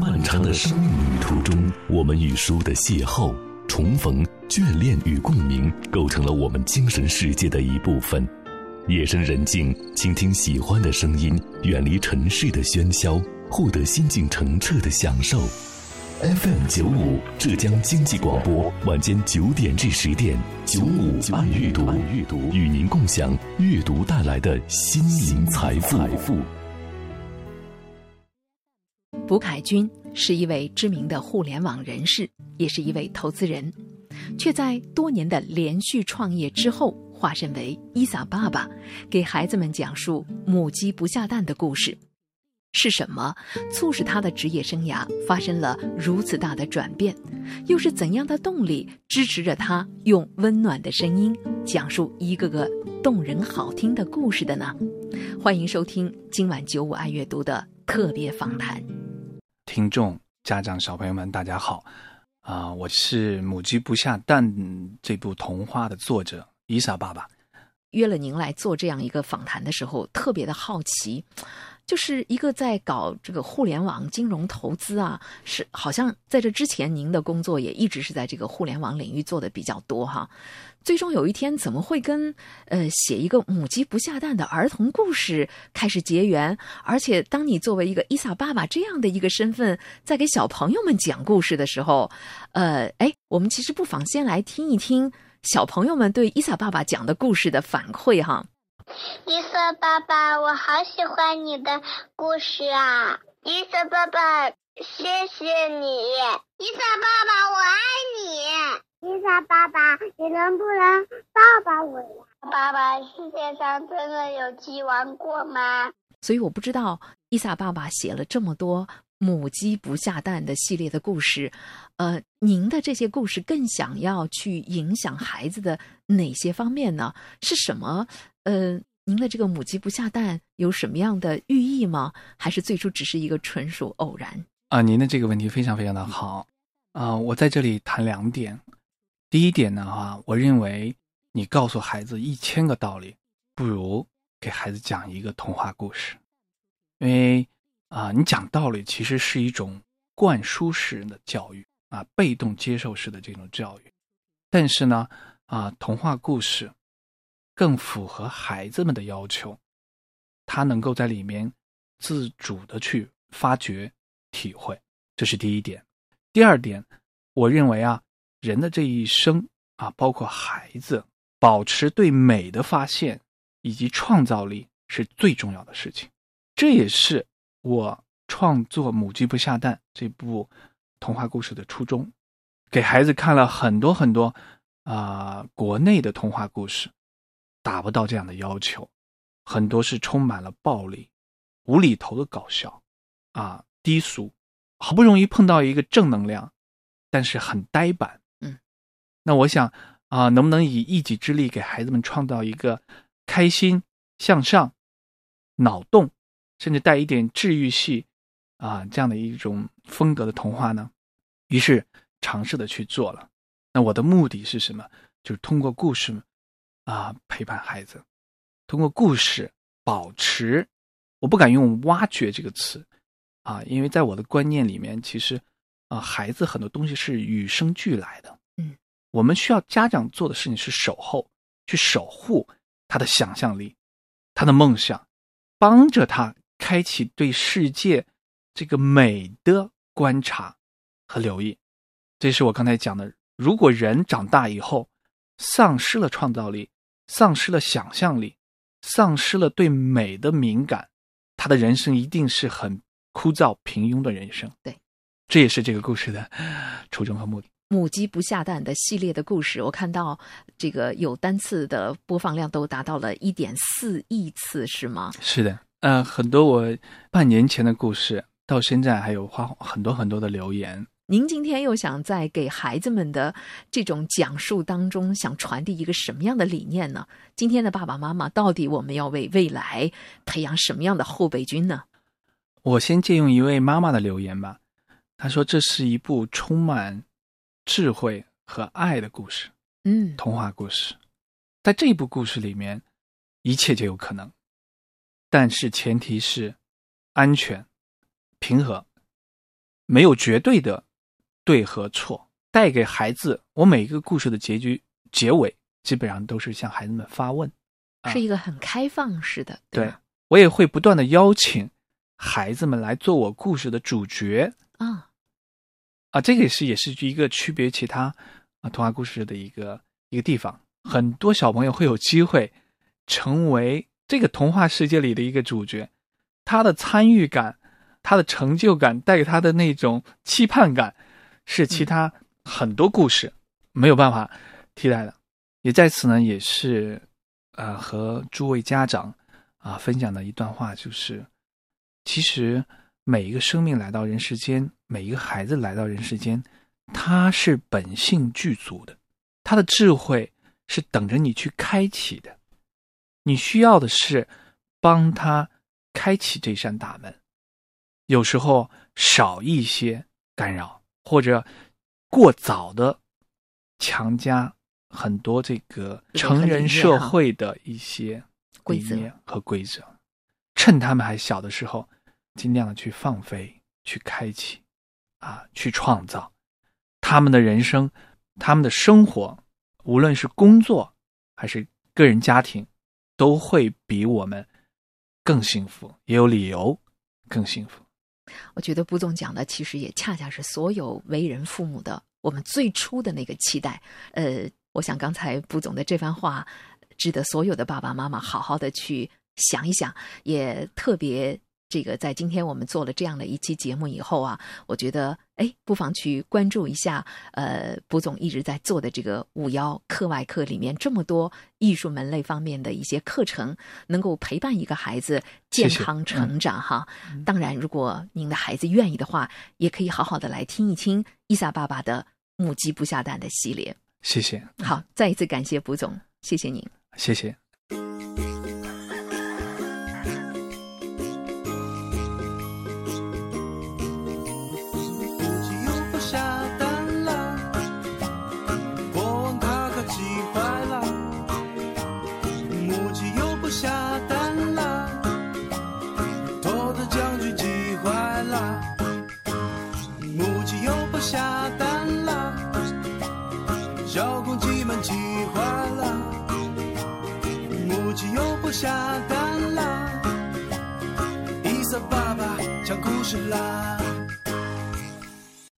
漫长的生命旅途中，我们与书的邂逅、重逢、眷恋与共鸣，构成了我们精神世界的一部分。夜深人静，倾听喜欢的声音，远离尘世的喧嚣，获得心境澄澈的享受。FM 九五浙江经济广播，晚间九点至十点，九五爱阅读，与您共享阅读带来的心灵财富。卜凯军是一位知名的互联网人士，也是一位投资人，却在多年的连续创业之后，化身为伊萨爸爸，给孩子们讲述母鸡不下蛋的故事。是什么促使他的职业生涯发生了如此大的转变？又是怎样的动力支持着他用温暖的声音讲述一个个动人好听的故事的呢？欢迎收听今晚九五爱阅读的特别访谈。听众、家长、小朋友们，大家好！啊，我是《母鸡不下蛋》这部童话的作者伊莎爸爸。约了您来做这样一个访谈的时候，特别的好奇。就是一个在搞这个互联网金融投资啊，是好像在这之前您的工作也一直是在这个互联网领域做的比较多哈。最终有一天怎么会跟呃写一个母鸡不下蛋的儿童故事开始结缘？而且当你作为一个伊萨爸爸这样的一个身份，在给小朋友们讲故事的时候，呃，哎，我们其实不妨先来听一听小朋友们对伊萨爸爸讲的故事的反馈哈。伊瑟爸爸，我好喜欢你的故事啊！伊瑟爸爸，谢谢你。伊瑟爸爸，我爱你。伊瑟爸爸，你能不能抱抱我呀？爸爸，世界上真的有鸡王国吗？所以我不知道伊萨爸爸写了这么多母鸡不下蛋的系列的故事，呃，您的这些故事更想要去影响孩子的哪些方面呢？是什么？呃，您的这个母鸡不下蛋有什么样的寓意吗？还是最初只是一个纯属偶然？啊，您的这个问题非常非常的好啊！我在这里谈两点。第一点呢，哈，我认为你告诉孩子一千个道理，不如给孩子讲一个童话故事，因为啊，你讲道理其实是一种灌输式的教育啊，被动接受式的这种教育。但是呢，啊，童话故事。更符合孩子们的要求，他能够在里面自主的去发掘、体会，这是第一点。第二点，我认为啊，人的这一生啊，包括孩子，保持对美的发现以及创造力是最重要的事情。这也是我创作《母鸡不下蛋》这部童话故事的初衷。给孩子看了很多很多啊，国内的童话故事。达不到这样的要求，很多是充满了暴力、无厘头的搞笑，啊，低俗。好不容易碰到一个正能量，但是很呆板。嗯，那我想啊，能不能以一己之力给孩子们创造一个开心、向上、脑洞，甚至带一点治愈系啊这样的一种风格的童话呢？于是尝试的去做了。那我的目的是什么？就是通过故事。啊，陪伴孩子，通过故事保持，我不敢用“挖掘”这个词，啊，因为在我的观念里面，其实啊，孩子很多东西是与生俱来的。嗯，我们需要家长做的事情是守候，去守护他的想象力，他的梦想，帮着他开启对世界这个美的观察和留意。这是我刚才讲的，如果人长大以后丧失了创造力。丧失了想象力，丧失了对美的敏感，他的人生一定是很枯燥平庸的人生。对，这也是这个故事的 初衷和目的。母鸡不下蛋的系列的故事，我看到这个有单次的播放量都达到了一点四亿次，是吗？是的，呃，很多我半年前的故事，到现在还有花很多很多的留言。您今天又想在给孩子们的这种讲述当中，想传递一个什么样的理念呢？今天的爸爸妈妈，到底我们要为未来培养什么样的后备军呢？我先借用一位妈妈的留言吧，她说：“这是一部充满智慧和爱的故事，嗯，童话故事。在这一部故事里面，一切皆有可能，但是前提是安全、平和。”没有绝对的对和错，带给孩子，我每一个故事的结局结尾基本上都是向孩子们发问，啊是一个很开放式的，对对我也会不断的邀请孩子们来做我故事的主角啊，啊，这个也是也是一个区别其他啊童话故事的一个一个地方。很多小朋友会有机会成为这个童话世界里的一个主角，他的参与感、他的成就感带给他的那种期盼感，是其他很多故事没有办法替代的。也在此呢，也是呃和诸位家长啊分享的一段话，就是其实每一个生命来到人世间，每一个孩子来到人世间，他是本性具足的，他的智慧是等着你去开启的。你需要的是帮他开启这扇大门，有时候少一些干扰，或者过早的强加很多这个成人社会的一些规则理念和规则，趁他们还小的时候，尽量的去放飞、去开启，啊，去创造。他们的人生、他们的生活，无论是工作还是个人家庭，都会比我们更幸福，也有理由更幸福。我觉得卜总讲的其实也恰恰是所有为人父母的我们最初的那个期待。呃，我想刚才卜总的这番话，值得所有的爸爸妈妈好好的去想一想，也特别。这个在今天我们做了这样的一期节目以后啊，我觉得哎，不妨去关注一下，呃，卜总一直在做的这个五幺课外课里面这么多艺术门类方面的一些课程，能够陪伴一个孩子健康成长哈。当然，如果您的孩子愿意的话，也可以好好的来听一听伊萨爸爸的母鸡不下蛋的系列。谢谢，好，再一次感谢卜总，谢谢您。谢谢。下蛋啦，伊萨爸爸讲故事啦。